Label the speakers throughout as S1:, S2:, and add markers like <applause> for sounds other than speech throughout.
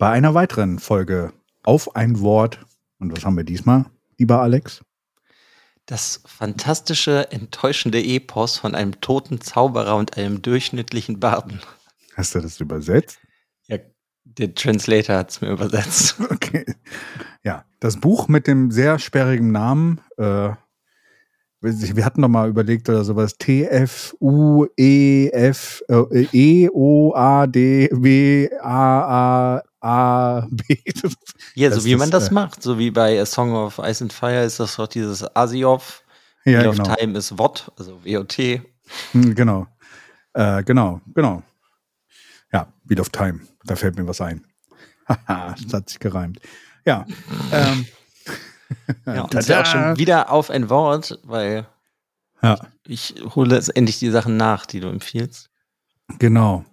S1: bei einer weiteren Folge auf ein Wort. Und was haben wir diesmal, lieber Alex?
S2: Das fantastische, enttäuschende Epos von einem toten Zauberer und einem durchschnittlichen Barden.
S1: Hast du das übersetzt?
S2: Ja, der Translator hat es mir übersetzt. <laughs>
S1: Okay. Ja, das Buch mit dem sehr sperrigen Namen, äh, wir hatten doch mal überlegt oder sowas, T, F, U, E, F, äh, E, O, A, D, W, A, A, A, B.
S2: Ja, so wie man das äh, macht. So wie bei A Song of Ice and Fire ist das doch dieses Asiov.
S1: Ja,
S2: Wheel
S1: genau.
S2: of Time ist WOT, also W-O-T.
S1: Hm, Genau. Äh, genau, genau. Ja, Wheel of Time. Da fällt mir was ein. Haha, <laughs> das hat sich gereimt. Ja. Ähm, <laughs>
S2: Ja, <laughs> und auch schon wieder auf ein Wort, weil
S1: ja,
S2: ich hole jetzt endlich die Sachen nach, die du empfiehlst.
S1: genau.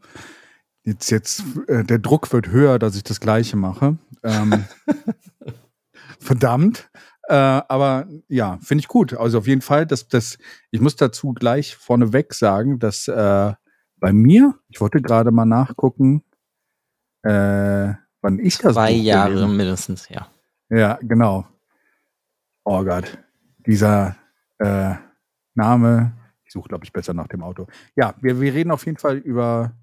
S1: Jetzt, jetzt, äh, der Druck wird höher, dass ich das Gleiche mache. Ähm, <laughs> verdammt. Äh, aber ja, finde ich gut. Also auf jeden Fall, dass das, ich muss dazu gleich vorneweg sagen, dass äh, bei mir, ich wollte gerade mal nachgucken, äh, wann ich das
S2: Zwei
S1: Buch
S2: Jahre
S1: gelesen-
S2: mindestens, ja.
S1: Ja, genau. Oh Gott, dieser äh, Name. Ich suche, glaube ich, besser nach dem Auto. Ja, wir, wir reden auf jeden Fall über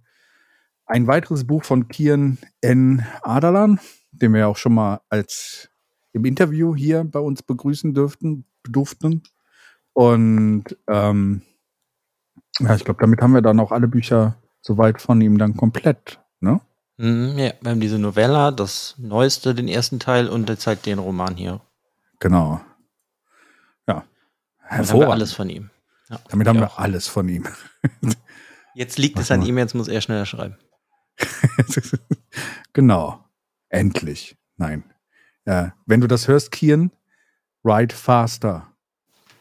S1: ein weiteres Buch von Kian N. Adalan, den wir auch schon mal als im Interview hier bei uns begrüßen dürften, durften. Und ähm, ja, ich glaube, damit haben wir dann auch alle Bücher soweit von ihm dann komplett. Ne?
S2: Mhm, ja. Wir haben diese Novella, das neueste, den ersten Teil und jetzt halt den Roman hier.
S1: Genau. Ja.
S2: Damit haben wir alles von ihm.
S1: Ja, Damit haben wir auch. alles von ihm. <laughs>
S2: Jetzt liegt es an ihm, jetzt muss er schneller schreiben. <laughs>
S1: genau. Endlich. Nein. Ja, wenn du das hörst, Kian, write faster.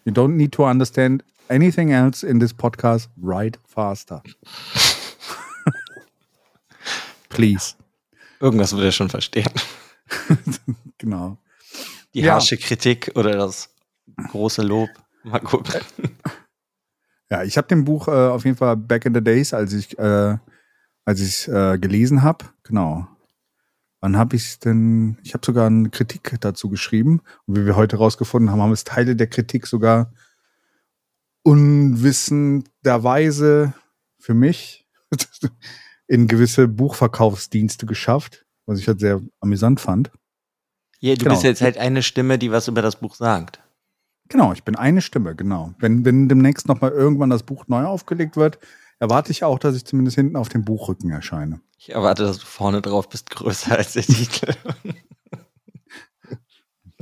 S1: You don't need to understand anything else in this podcast. Write faster. <laughs> Please.
S2: Irgendwas wird er schon verstehen. <laughs>
S1: genau.
S2: Die ja. harsche Kritik oder das große Lob. Mal gucken.
S1: Ja, ich habe dem Buch äh, auf jeden Fall Back in the Days, als ich äh, als ich äh, gelesen habe. Genau. Wann habe ich es denn? Ich habe sogar eine Kritik dazu geschrieben. Und wie wir heute rausgefunden haben, haben es Teile der Kritik sogar unwissenderweise für mich <laughs> in gewisse Buchverkaufsdienste geschafft, was ich halt sehr amüsant fand.
S2: Ja, du genau. bist jetzt halt eine Stimme, die was über das Buch sagt.
S1: Genau, ich bin eine Stimme, genau. Wenn, wenn demnächst nochmal irgendwann das Buch neu aufgelegt wird, erwarte ich auch, dass ich zumindest hinten auf dem Buchrücken erscheine.
S2: Ich erwarte, dass du vorne drauf bist, größer als der Titel. <laughs>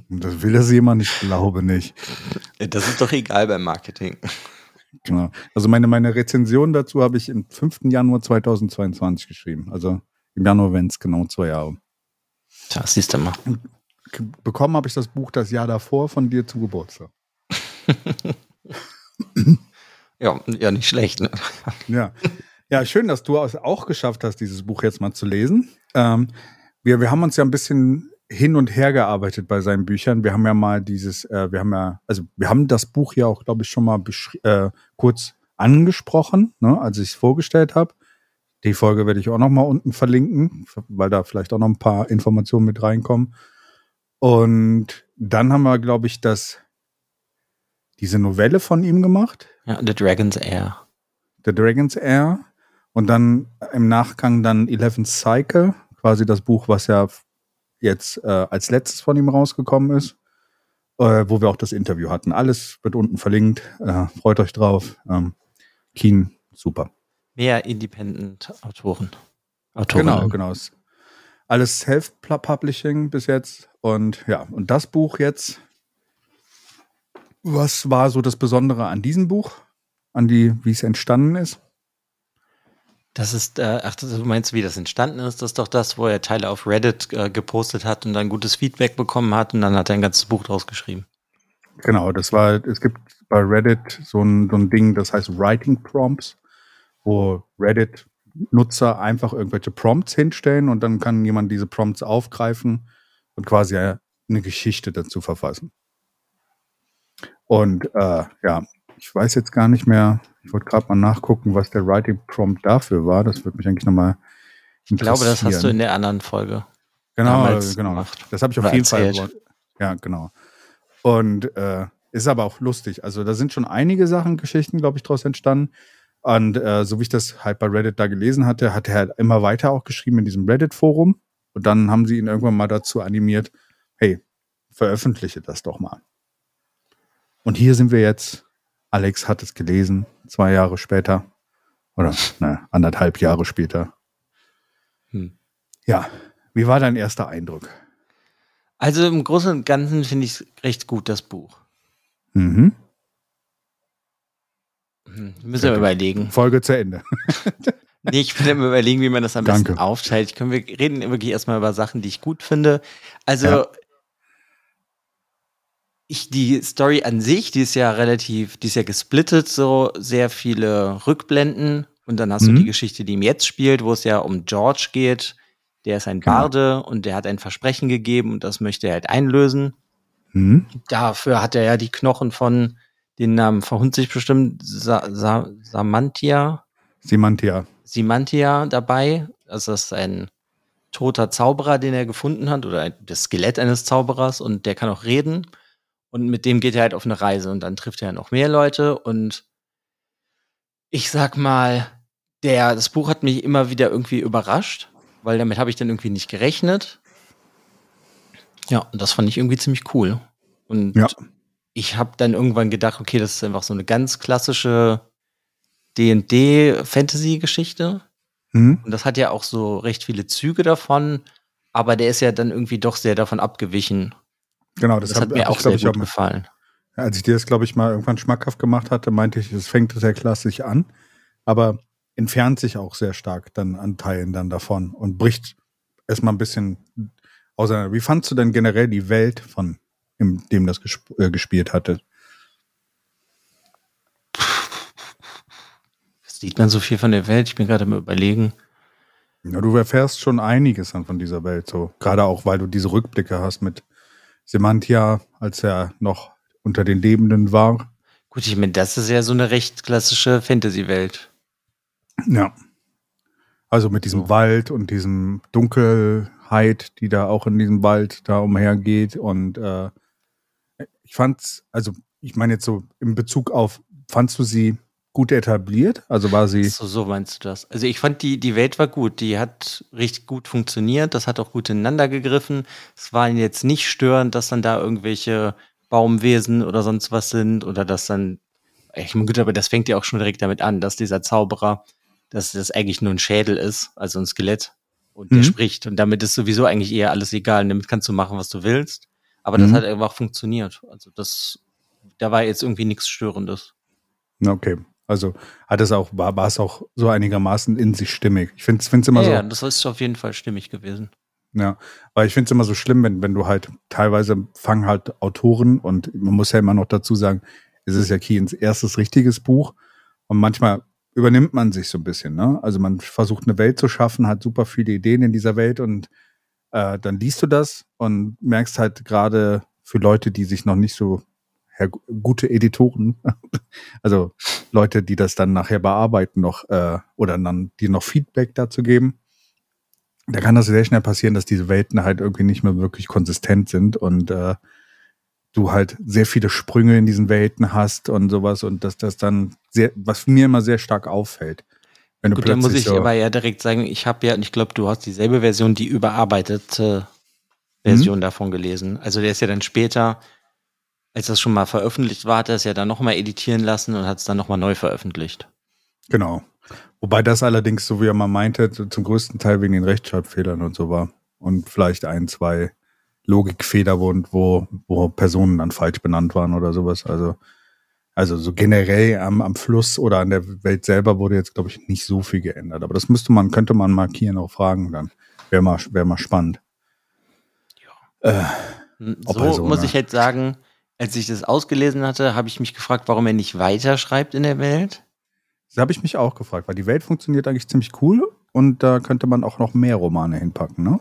S1: das will das jemand, ich glaube nicht.
S2: Das ist doch egal beim Marketing.
S1: Genau. Also meine, meine Rezension dazu habe ich am 5. Januar 2022 geschrieben. Also im Januar, wenn es genau zwei Jahre.
S2: Tja, siehst du mal.
S1: Bekommen habe ich das Buch das Jahr davor von dir zum Geburtstag. <laughs>
S2: ja, ja, nicht schlecht. Ne? <laughs>
S1: Ja. ja, schön, dass du es auch geschafft hast, dieses Buch jetzt mal zu lesen. Ähm, wir, wir haben uns ja ein bisschen hin und her gearbeitet bei seinen Büchern. Wir haben ja mal dieses, äh, wir haben ja, also wir haben das Buch ja auch, glaube ich, schon mal äh, kurz angesprochen, ne, als ich es vorgestellt habe. Die Folge werde ich auch noch mal unten verlinken, weil da vielleicht auch noch ein paar Informationen mit reinkommen. Und dann haben wir, glaube ich, das diese Novelle von ihm gemacht.
S2: Ja, The Dragon's Air.
S1: The Dragon's Air. Und dann im Nachgang dann Eleven Cycle, quasi das Buch, was ja jetzt äh, als letztes von ihm rausgekommen ist, äh, wo wir auch das Interview hatten. Alles wird unten verlinkt. Äh, freut euch drauf. Ähm, Keen, super.
S2: Mehr Independent-Autoren.
S1: Genau, genau. Alles Self-Publishing bis jetzt. Und ja, und das Buch jetzt. Was war so das Besondere an diesem Buch? An die, wie es entstanden ist?
S2: Das ist, äh, ach, du meinst, wie das entstanden ist? Das ist doch das, wo er Teile auf Reddit äh, gepostet hat und dann gutes Feedback bekommen hat und dann hat er ein ganzes Buch draus geschrieben.
S1: Genau, das war, es gibt bei Reddit so ein, so ein Ding, das heißt Writing Prompts, wo Reddit-Nutzer einfach irgendwelche Prompts hinstellen und dann kann jemand diese Prompts aufgreifen und quasi eine Geschichte dazu verfassen. Und äh, ja, ich weiß jetzt gar nicht mehr, ich wollte gerade mal nachgucken, was der Writing Prompt dafür war. Das würde mich eigentlich nochmal
S2: Ich glaube, das hast du in der anderen Folge.
S1: Genau, genau. Gemacht. Das habe ich auf jeden erzählt. Fall. Ja, genau. Und äh, ist aber auch lustig. Also da sind schon einige Sachen, Geschichten, glaube ich, daraus entstanden. Und äh, so wie ich das halt bei Reddit da gelesen hatte, hat er halt immer weiter auch geschrieben in diesem Reddit-Forum. Und dann haben sie ihn irgendwann mal dazu animiert, hey, veröffentliche das doch mal. Und hier sind wir jetzt Alex hat es gelesen, zwei Jahre später. Oder ne, anderthalb Jahre später. Hm. Ja, wie war dein erster Eindruck?
S2: Also im Großen und Ganzen finde ich es recht gut, das Buch.
S1: Mhm.
S2: Hm, müssen wir überlegen.
S1: Folge zu Ende. <laughs>
S2: nee, ich will immer überlegen, wie man das am Danke. besten aufteilt. Können wir reden wirklich erstmal über Sachen, die ich gut finde. Also ja ich, die Story an sich, die ist ja relativ, die ist ja gesplittet, so sehr viele Rückblenden. Und dann hast mhm. du die Geschichte, die ihm jetzt spielt, wo es ja um George geht. Der ist ein genau. Barde und der hat ein Versprechen gegeben und das möchte er halt einlösen. Mhm. Dafür hat er ja die Knochen von, den Namen verhund sich bestimmt, Sa Sa Samantia.
S1: Simantia.
S2: Simantia dabei. Also das ist ein toter Zauberer, den er gefunden hat, oder das Skelett eines Zauberers und der kann auch reden. Und mit dem geht er halt auf eine Reise und dann trifft er noch mehr Leute und ich sag mal, der, das Buch hat mich immer wieder irgendwie überrascht, weil damit habe ich dann irgendwie nicht gerechnet. Ja, und das fand ich irgendwie ziemlich cool. Und ja. ich habe dann irgendwann gedacht, okay, das ist einfach so eine ganz klassische D&D-Fantasy-Geschichte. Mhm. Und das hat ja auch so recht viele Züge davon, aber der ist ja dann irgendwie doch sehr davon abgewichen
S1: Genau, das,
S2: Das,
S1: hab-
S2: hat mir
S1: hab
S2: auch
S1: ich, glaub
S2: sehr gut
S1: auch mal-
S2: gefallen.
S1: Als ich dir das, glaube ich, mal irgendwann schmackhaft gemacht hatte, meinte ich, es fängt sehr klassisch an, aber entfernt sich auch sehr stark dann an Teilen dann davon und bricht erstmal ein bisschen auseinander. Wie fandst du denn generell die Welt von in dem das gesp äh, gespielt hatte?
S2: Sieht man so viel von der Welt? Ich bin gerade mal überlegen.
S1: Ja, du erfährst schon einiges dann von dieser Welt, so gerade auch, weil du diese Rückblicke hast mit Semantia, als er noch unter den Lebenden war.
S2: Gut, ich meine, das ist ja so eine recht klassische Fantasy-Welt.
S1: Ja. Also mit diesem
S2: So.
S1: Wald und diesem Dunkelheit, die da auch in diesem Wald da umhergeht. Und äh, ich fand's, also ich meine jetzt so in Bezug auf, fandst du sie gut etabliert? Also war sie.
S2: So, so meinst du das. Also ich fand, die, die Welt war gut. Die hat richtig gut funktioniert. Das hat auch gut ineinander gegriffen. Es war jetzt nicht störend, dass dann da irgendwelche Baumwesen oder sonst was sind oder dass dann, ich meine, gut, aber das fängt ja auch schon direkt damit an, dass dieser Zauberer, dass das eigentlich nur ein Schädel ist, also ein Skelett und der
S1: Mhm.
S2: spricht und damit ist sowieso eigentlich eher alles egal. Und damit kannst du machen, was du willst. Aber das
S1: Mhm.
S2: hat einfach funktioniert. Also das, da war jetzt irgendwie nichts Störendes.
S1: Okay. Also hat es auch, war, war es auch so einigermaßen in sich stimmig. Ich finde es immer
S2: ja,
S1: so.
S2: ja, das ist auf jeden Fall stimmig gewesen.
S1: Ja, weil ich finde es immer so schlimm, wenn, wenn du halt teilweise fangen halt Autoren und man muss ja immer noch dazu sagen, es ist ja Keens erstes richtiges Buch und manchmal übernimmt man sich so ein bisschen, ne? Also man versucht eine Welt zu schaffen, hat super viele Ideen in dieser Welt und äh, dann liest du das und merkst halt gerade für Leute, die sich noch nicht so her gute Editoren, <laughs> also Leute, die das dann nachher bearbeiten noch äh, oder dann die noch Feedback dazu geben, da kann das sehr schnell passieren, dass diese Welten halt irgendwie nicht mehr wirklich konsistent sind und äh, du halt sehr viele Sprünge in diesen Welten hast und sowas und dass das dann sehr, was mir immer sehr stark auffällt. Wenn du
S2: Gut, da muss ich
S1: so,
S2: aber ja direkt sagen, ich habe ja, ich glaube, du hast dieselbe Version, die überarbeitete Version
S1: Mhm.
S2: davon gelesen. Also der ist ja dann später, als das schon mal veröffentlicht war, hat er es ja dann nochmal editieren lassen und hat es dann nochmal neu veröffentlicht.
S1: Genau. Wobei das allerdings, so wie er mal meinte, zum größten Teil wegen den Rechtschreibfehlern und so war. Und vielleicht ein, zwei Logikfehler, wo, wo, wo Personen dann falsch benannt waren oder sowas. Also, also so generell am, am Fluss oder an der Welt selber wurde jetzt, glaube ich, nicht so viel geändert. Aber das müsste man, könnte man markieren, auch fragen dann. Wäre mal, wäre mal spannend. Äh,
S2: Hm,
S1: Ob
S2: So
S1: so,
S2: muss ich halt sagen, als ich das ausgelesen hatte, habe ich mich gefragt, warum er nicht weiterschreibt in der Welt.
S1: das habe ich mich auch gefragt, weil die Welt funktioniert eigentlich ziemlich cool und da könnte man auch noch mehr Romane hinpacken, ne?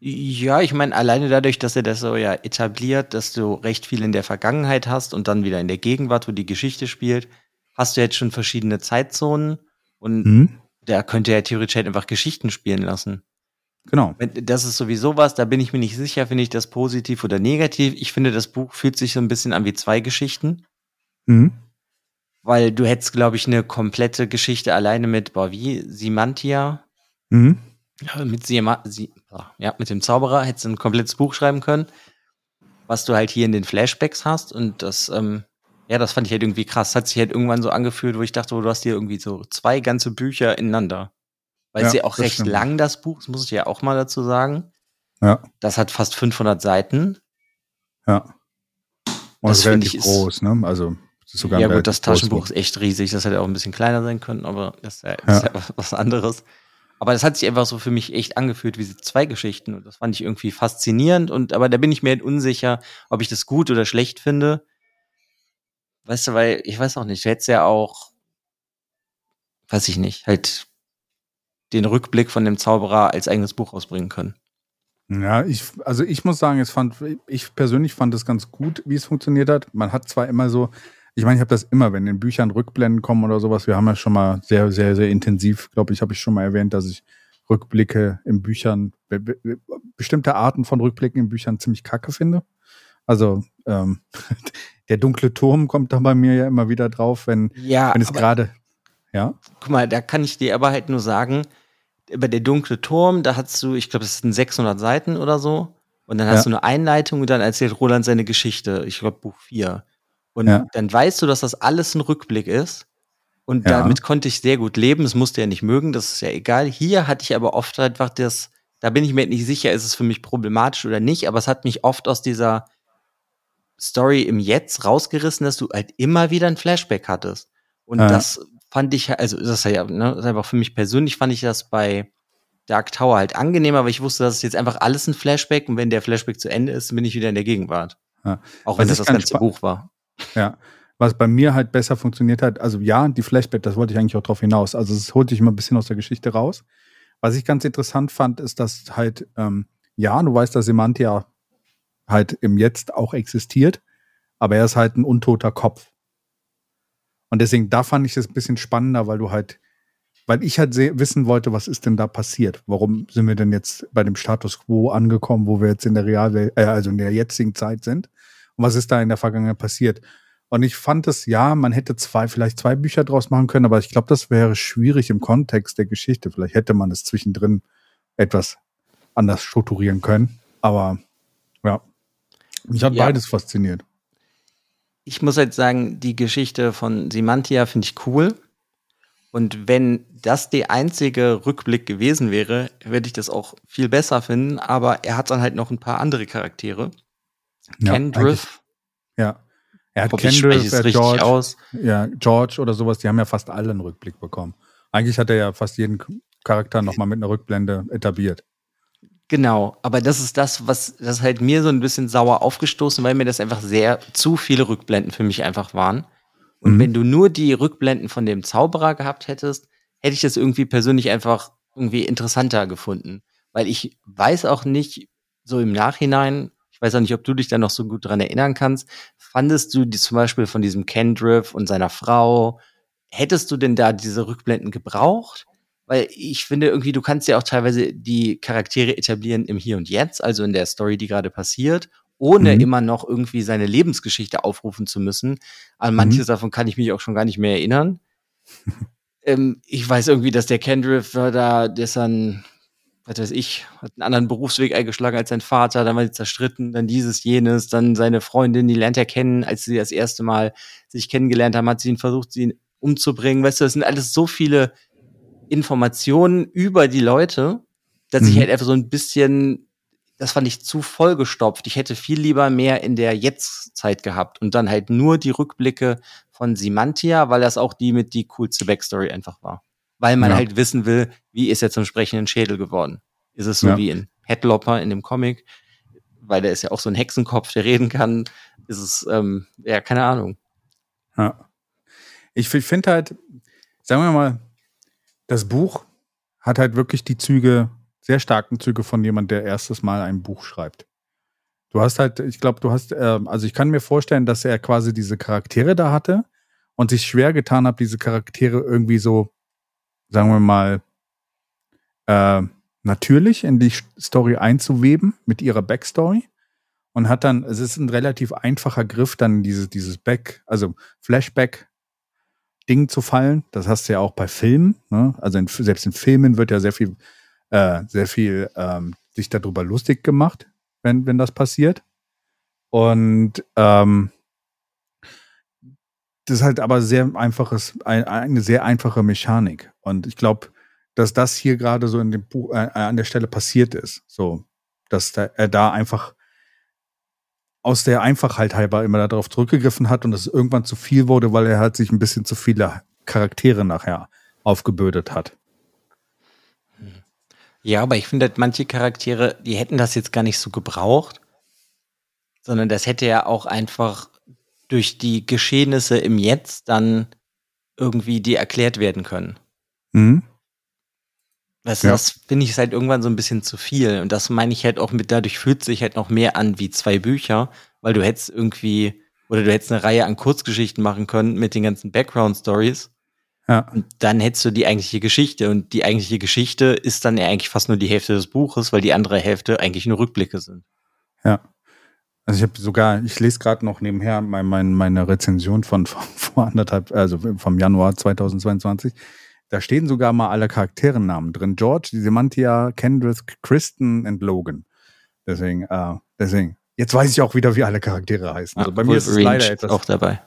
S2: Ja, ich meine, alleine dadurch, dass er das so ja etabliert, dass du recht viel in der Vergangenheit hast und dann wieder in der Gegenwart, wo die Geschichte spielt, hast du jetzt schon verschiedene Zeitzonen und
S1: Mhm.
S2: da könnte er theoretisch halt einfach Geschichten spielen lassen.
S1: Genau.
S2: Das ist sowieso was, da bin ich mir nicht sicher, finde ich das positiv oder negativ. Ich finde, das Buch fühlt sich so ein bisschen an wie zwei Geschichten,
S1: Mhm.
S2: weil du hättest, glaube ich, eine komplette Geschichte alleine mit, boah, wie, Simantia,
S1: Mhm.
S2: Ja, mit, Sima, Sie, ja, mit dem Zauberer hättest du ein komplettes Buch schreiben können, was du halt hier in den Flashbacks hast. Und das, ähm, ja, das fand ich halt irgendwie krass. Hat sich halt irgendwann so angefühlt, wo ich dachte, oh, du hast hier irgendwie so zwei ganze Bücher ineinander. Weil es
S1: Ja,
S2: ja auch recht
S1: stimmt.
S2: lang, das Buch, das muss ich ja auch mal dazu sagen.
S1: Ja,
S2: Das hat fast 500 Seiten.
S1: ja. Und
S2: Das
S1: ist
S2: finde ich ist-
S1: groß, ne? Also sogar
S2: ja, gut, das Taschenbuch ist echt riesig. Das hätte auch ein bisschen kleiner sein können, aber das ist ja, das
S1: Ja.
S2: ist ja was anderes. Aber das hat sich einfach so für mich echt angefühlt wie zwei Geschichten. Und das fand ich irgendwie faszinierend. Und aber da bin ich mir halt unsicher, ob ich das gut oder schlecht finde. Weißt du, weil ich weiß auch nicht, du hättest ja auch, weiß ich nicht, halt den Rückblick von dem Zauberer als eigenes Buch rausbringen können.
S1: Ja, ich, also ich muss sagen, es fand, ich persönlich fand es ganz gut, wie es funktioniert hat. Man hat zwar immer so, ich meine, ich habe das immer, wenn in Büchern Rückblenden kommen oder sowas, wir haben ja schon mal sehr, sehr, sehr intensiv, glaube ich, habe ich schon mal erwähnt, dass ich Rückblicke in Büchern, be- be- bestimmte Arten von Rückblicken in Büchern ziemlich kacke finde. Also ähm, <laughs> der dunkle Turm kommt da bei mir ja immer wieder drauf, wenn,
S2: Ja,
S1: wenn es gerade, ja,
S2: Guck mal, da kann ich dir aber halt nur sagen, über der dunkle Turm, da hast du, ich glaube, das sind 600 Seiten oder so. Und dann hast
S1: Ja.
S2: du eine Einleitung und dann erzählt Roland seine Geschichte. Ich glaube, Buch 4. Und
S1: Ja.
S2: dann weißt du, dass das alles ein Rückblick ist. Und
S1: Ja.
S2: damit konnte ich sehr gut leben. Es musste ja nicht mögen, das ist ja egal. Hier hatte ich aber oft einfach das, da bin ich mir nicht sicher, ist es für mich problematisch oder nicht, aber es hat mich oft aus dieser Story im Jetzt rausgerissen, dass du halt immer wieder ein Flashback hattest. Und das fand ich, also das ist ja, ne, das ist einfach für mich persönlich fand ich das bei Dark Tower halt angenehmer, weil ich wusste, dass es jetzt einfach alles ein Flashback und wenn der Flashback zu Ende ist, bin ich wieder in der Gegenwart.
S1: Ja.
S2: Auch wenn das das
S1: ganz
S2: ganze Buch war.
S1: Ja. Was bei mir halt besser funktioniert hat, also ja, die Flashback, das wollte ich eigentlich auch drauf hinaus. Also es holt dich immer ein bisschen aus der Geschichte raus. Was ich ganz interessant fand, ist, dass halt, ähm, ja, du weißt, dass Semantia halt im Jetzt auch existiert, aber er ist halt ein untoter Kopf. Und deswegen, da fand ich es ein bisschen spannender, weil du halt, weil ich halt se- wissen wollte, was ist denn da passiert? Warum sind wir denn jetzt bei dem Status quo angekommen, wo wir jetzt in der Realwelt, äh, also in der jetzigen Zeit sind? Und was ist da in der Vergangenheit passiert? Und ich fand es, ja, man hätte zwei, vielleicht zwei Bücher draus machen können, aber ich glaube, das wäre schwierig im Kontext der Geschichte. Vielleicht hätte man es zwischendrin etwas anders strukturieren können. Aber ja, mich hat
S2: Ja.
S1: beides fasziniert.
S2: Ich muss halt sagen, die Geschichte von Simantia finde ich cool. Und wenn das der einzige Rückblick gewesen wäre, würde ich das auch viel besser finden. Aber er hat dann halt noch ein paar andere Charaktere.
S1: Ja,
S2: Kendriff,
S1: Ja. Er hat
S2: es
S1: er George,
S2: aus.
S1: ja, George oder sowas, die haben ja fast alle einen Rückblick bekommen. Eigentlich hat er ja fast jeden Charakter nochmal mit einer Rückblende etabliert.
S2: Genau, aber das ist das, was das halt mir so ein bisschen sauer aufgestoßen, weil mir das einfach sehr zu viele Rückblenden für mich einfach waren. Und
S1: Mhm.
S2: wenn du nur die Rückblenden von dem Zauberer gehabt hättest, hätte ich das irgendwie persönlich einfach irgendwie interessanter gefunden. Weil ich weiß auch nicht, so im Nachhinein, ich weiß auch nicht, ob du dich da noch so gut dran erinnern kannst, fandest du die zum Beispiel von diesem Kendriff und seiner Frau, hättest du denn da diese Rückblenden gebraucht? Weil ich finde irgendwie, du kannst ja auch teilweise die Charaktere etablieren im Hier und Jetzt, also in der Story, die gerade passiert, ohne
S1: Mhm.
S2: immer noch irgendwie seine Lebensgeschichte aufrufen zu müssen. An manches davon kann ich mich auch schon gar nicht mehr erinnern. <laughs> ähm, ich weiß irgendwie, dass der Kendriff war da, der ist dann, was weiß ich, hat einen anderen Berufsweg eingeschlagen als sein Vater, dann war sie zerstritten, dann dieses, jenes, dann seine Freundin, die lernt er kennen, als sie das erste Mal sich kennengelernt haben, hat sie ihn versucht, sie umzubringen. Weißt du, das sind alles so viele Informationen über die Leute, dass ich
S1: Mhm.
S2: halt einfach so ein bisschen, das fand ich zu vollgestopft. Ich hätte viel lieber mehr in der Jetztzeit gehabt und dann halt nur die Rückblicke von Simantia, weil das auch die mit die coolste Backstory einfach war. Weil man
S1: Ja.
S2: halt wissen will, wie ist er zum sprechenden Schädel geworden? Ist es so
S1: Ja.
S2: wie in Headlopper in dem Comic? Weil der ist ja auch so ein Hexenkopf, der reden kann. Ist es, ähm, ja, keine Ahnung.
S1: Ja. Ich finde halt, sagen wir mal, das Buch hat halt wirklich die Züge, sehr starken Züge von jemand, der erstes Mal ein Buch schreibt. Du hast halt, ich glaube, du hast, ähm, also ich kann mir vorstellen, dass er quasi diese Charaktere da hatte und sich schwer getan hat, diese Charaktere irgendwie so, sagen wir mal, äh, natürlich in die Story einzuweben mit ihrer Backstory und hat dann, es ist ein relativ einfacher Griff, dann dieses, dieses Back, also Flashback-Ding zu fallen. Das hast du ja auch bei Filmen. Ne? Also in, selbst in Filmen wird ja sehr viel, äh, sehr viel ähm, sich darüber lustig gemacht, wenn, wenn das passiert. Und ähm, das ist halt aber sehr einfaches, ein, eine sehr einfache Mechanik. Und ich glaube, dass das hier gerade so in dem Buch äh, an der Stelle passiert ist. So, dass da, er da einfach aus der Einfachheit halber immer darauf zurückgegriffen hat und es irgendwann zu viel wurde, weil er halt sich ein bisschen zu viele Charaktere nachher aufgebürdet hat.
S2: Ja, aber ich finde manche Charaktere, die hätten das jetzt gar nicht so gebraucht, sondern das hätte ja auch einfach durch die Geschehnisse im Jetzt dann irgendwie die erklärt werden können.
S1: Mhm.
S2: Das,
S1: Ja.
S2: das finde ich halt irgendwann so ein bisschen zu viel. Und das meine ich halt auch mit, dadurch fühlt sich halt noch mehr an wie zwei Bücher, weil du hättest irgendwie, oder du hättest eine Reihe an Kurzgeschichten machen können mit den ganzen Background-Stories.
S1: Ja.
S2: Und dann hättest du die eigentliche Geschichte. Und die eigentliche Geschichte ist dann ja eigentlich fast nur die Hälfte des Buches, weil die andere Hälfte eigentlich nur Rückblicke sind.
S1: Ja. Also ich habe sogar, ich lese gerade noch nebenher mein, mein, meine Rezension von, von vor anderthalb, also vom Januar 2022. Da stehen sogar mal alle Charakterennamen drin. George, Semantia, Kendrick, Kristen und Logan. Deswegen, äh, deswegen. Jetzt weiß ich auch wieder, wie alle Charaktere heißen. Also bei mir ist es
S2: Wolverine
S1: leider etwas.
S2: auch dabei.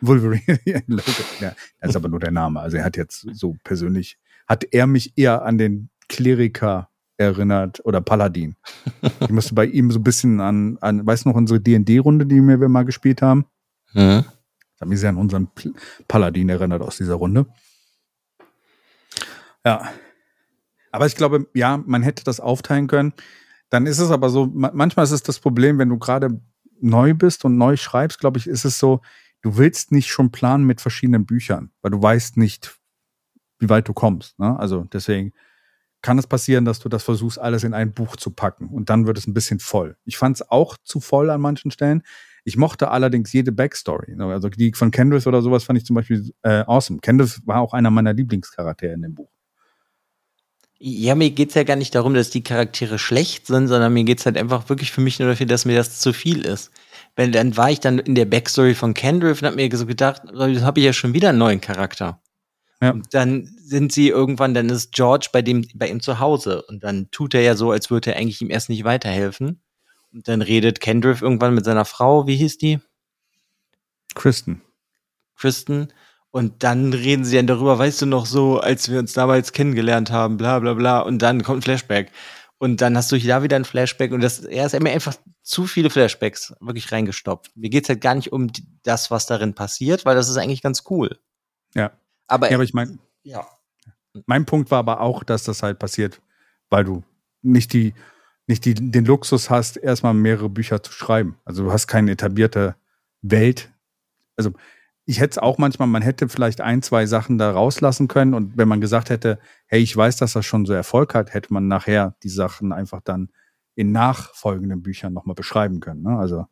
S1: Wolverine, <laughs> Logan. Ja, das ist aber nur der Name. Also er hat jetzt so persönlich, hat er mich eher an den Kleriker erinnert oder Paladin. ich musste bei ihm so ein bisschen an, an weißt du noch, unsere D&D-Runde, die wir mal gespielt haben?
S2: Mhm.
S1: Das hat mich sehr an unseren Paladin erinnert aus dieser Runde. Ja. Aber ich glaube, ja, man hätte das aufteilen können. Dann ist es aber so, manchmal ist es das Problem, wenn du gerade neu bist und neu schreibst, glaube ich, ist es so, du willst nicht schon planen mit verschiedenen Büchern, weil du weißt nicht, wie weit du kommst. Ne? Also deswegen kann es passieren, dass du das versuchst, alles in ein Buch zu packen und dann wird es ein bisschen voll. Ich fand es auch zu voll an manchen Stellen. Ich mochte allerdings jede Backstory. Ne? Also die von Kendrick oder sowas fand ich zum Beispiel äh, awesome. Kendrick war auch einer meiner Lieblingscharaktere in dem Buch.
S2: Ja, mir geht's ja gar nicht darum, dass die Charaktere schlecht sind, sondern mir geht's halt einfach wirklich für mich nur dafür, dass mir das zu viel ist. Weil dann war ich dann in der Backstory von Kendrick und hab mir so gedacht, jetzt habe ich ja schon wieder einen neuen Charakter. Ja. Und dann sind sie irgendwann, dann ist George bei dem, bei ihm zu Hause und dann tut er ja so, als würde er eigentlich ihm erst nicht weiterhelfen. Und dann redet Kendrick irgendwann mit seiner Frau, wie hieß die?
S1: Kristen.
S2: Kristen. Und dann reden sie dann darüber, weißt du noch so, als wir uns damals kennengelernt haben, bla bla bla. Und dann kommt ein Flashback. Und dann hast du da wieder ein Flashback. Und das, er ist immer einfach zu viele Flashbacks wirklich reingestopft. Mir geht's halt gar nicht um das, was darin passiert, weil das ist eigentlich ganz cool.
S1: Ja.
S2: Aber,
S1: ja, aber ich meine,
S2: ja.
S1: Mein Punkt war aber auch, dass das halt passiert, weil du nicht die, nicht die, den Luxus hast, erstmal mehrere Bücher zu schreiben. Also du hast keine etablierte Welt. Also ich hätte es auch manchmal, man hätte vielleicht ein, zwei Sachen da rauslassen können und wenn man gesagt hätte, hey, ich weiß, dass das schon so Erfolg hat, hätte man nachher die Sachen einfach dann in nachfolgenden Büchern nochmal beschreiben können. Ne? Also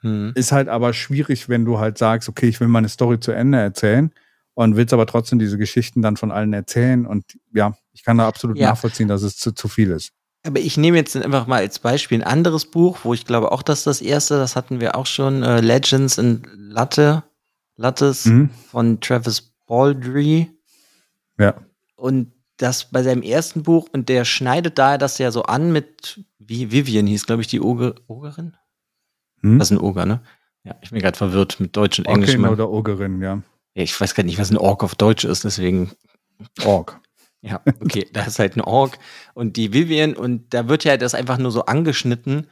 S1: hm. ist halt aber schwierig, wenn du halt sagst, okay, ich will meine Story zu Ende erzählen und willst aber trotzdem diese Geschichten dann von allen erzählen und ja, ich kann da absolut ja. nachvollziehen, dass es zu, zu viel ist.
S2: Aber ich nehme jetzt einfach mal als Beispiel ein anderes Buch, wo ich glaube auch, dass das erste, das hatten wir auch schon, äh, Legends in Latte Lattes mhm. von Travis Baldry.
S1: Ja.
S2: Und das bei seinem ersten Buch, und der schneidet da das ja so an mit, wie Vivian hieß, glaube ich, die Oger, Ogerin? Hm? Das ist ein Oger, ne? Ja, ich bin gerade verwirrt mit Deutsch und Englisch.
S1: Okay, oder Ogerin, ja.
S2: ja. Ich weiß gar nicht, was ein Ork auf Deutsch ist, deswegen.
S1: Ork.
S2: Ja, okay, <laughs> da ist halt ein Ork und die Vivian und da wird ja das einfach nur so angeschnitten,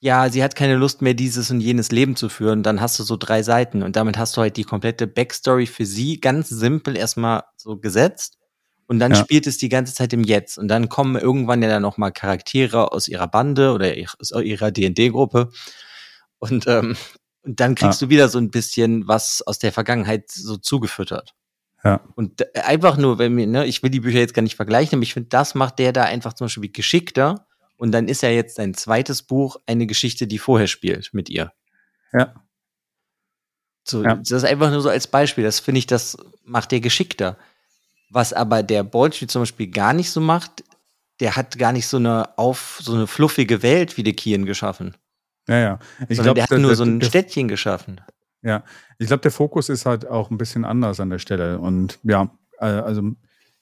S2: ja, sie hat keine Lust mehr, dieses und jenes Leben zu führen. Dann hast du so drei Seiten und damit hast du halt die komplette Backstory für sie ganz simpel erstmal so gesetzt. Und dann ja. spielt es die ganze Zeit im Jetzt. Und dann kommen irgendwann ja dann noch mal Charaktere aus ihrer Bande oder aus ihrer D&D-Gruppe. Und, ähm, und dann kriegst ja. du wieder so ein bisschen was aus der Vergangenheit so zugefüttert.
S1: Ja.
S2: Und einfach nur, wenn mir, ne, ich will die Bücher jetzt gar nicht vergleichen, aber ich finde, das macht der da einfach zum Beispiel geschickter und dann ist ja jetzt sein zweites Buch eine Geschichte, die vorher spielt mit ihr.
S1: Ja.
S2: So, ja. Das ist einfach nur so als Beispiel. Das finde ich, das macht der geschickter. Was aber der Bolschi zum Beispiel gar nicht so macht, der hat gar nicht so eine auf so eine fluffige Welt wie der Kien geschaffen.
S1: Ja, ja.
S2: Ich glaube, der hat der, nur der, so ein Städtchen geschaffen.
S1: Ja, ich glaube, der Fokus ist halt auch ein bisschen anders an der Stelle. Und ja, äh, also